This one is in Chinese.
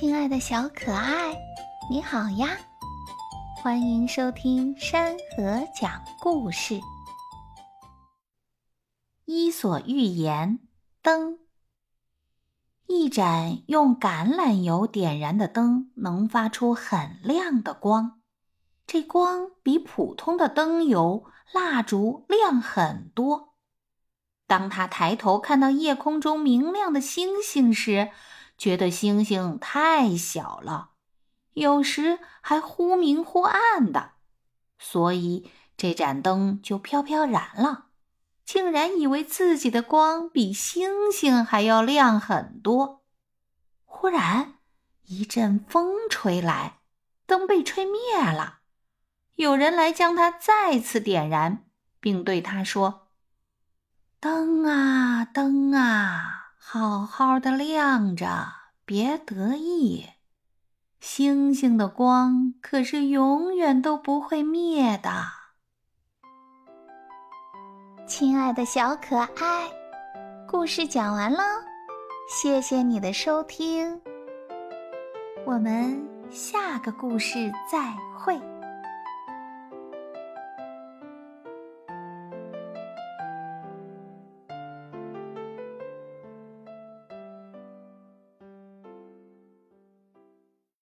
亲爱的小可爱，你好呀！欢迎收听山河讲故事，《伊索寓言》灯。一盏用橄榄油点燃的灯能发出很亮的光，这光比普通的灯油、蜡烛亮很多。当他抬头看到夜空中明亮的星星时，觉得星星太小了，有时还忽明忽暗的，所以这盏灯就飘飘然了，竟然以为自己的光比星星还要亮很多。忽然一阵风吹来，灯被吹灭了。有人来将它再次点燃，并对他说：“灯啊，灯啊！”好好的亮着，别得意。星星的光可是永远都不会灭的。亲爱的小可爱，故事讲完了，谢谢你的收听。我们下个故事再会。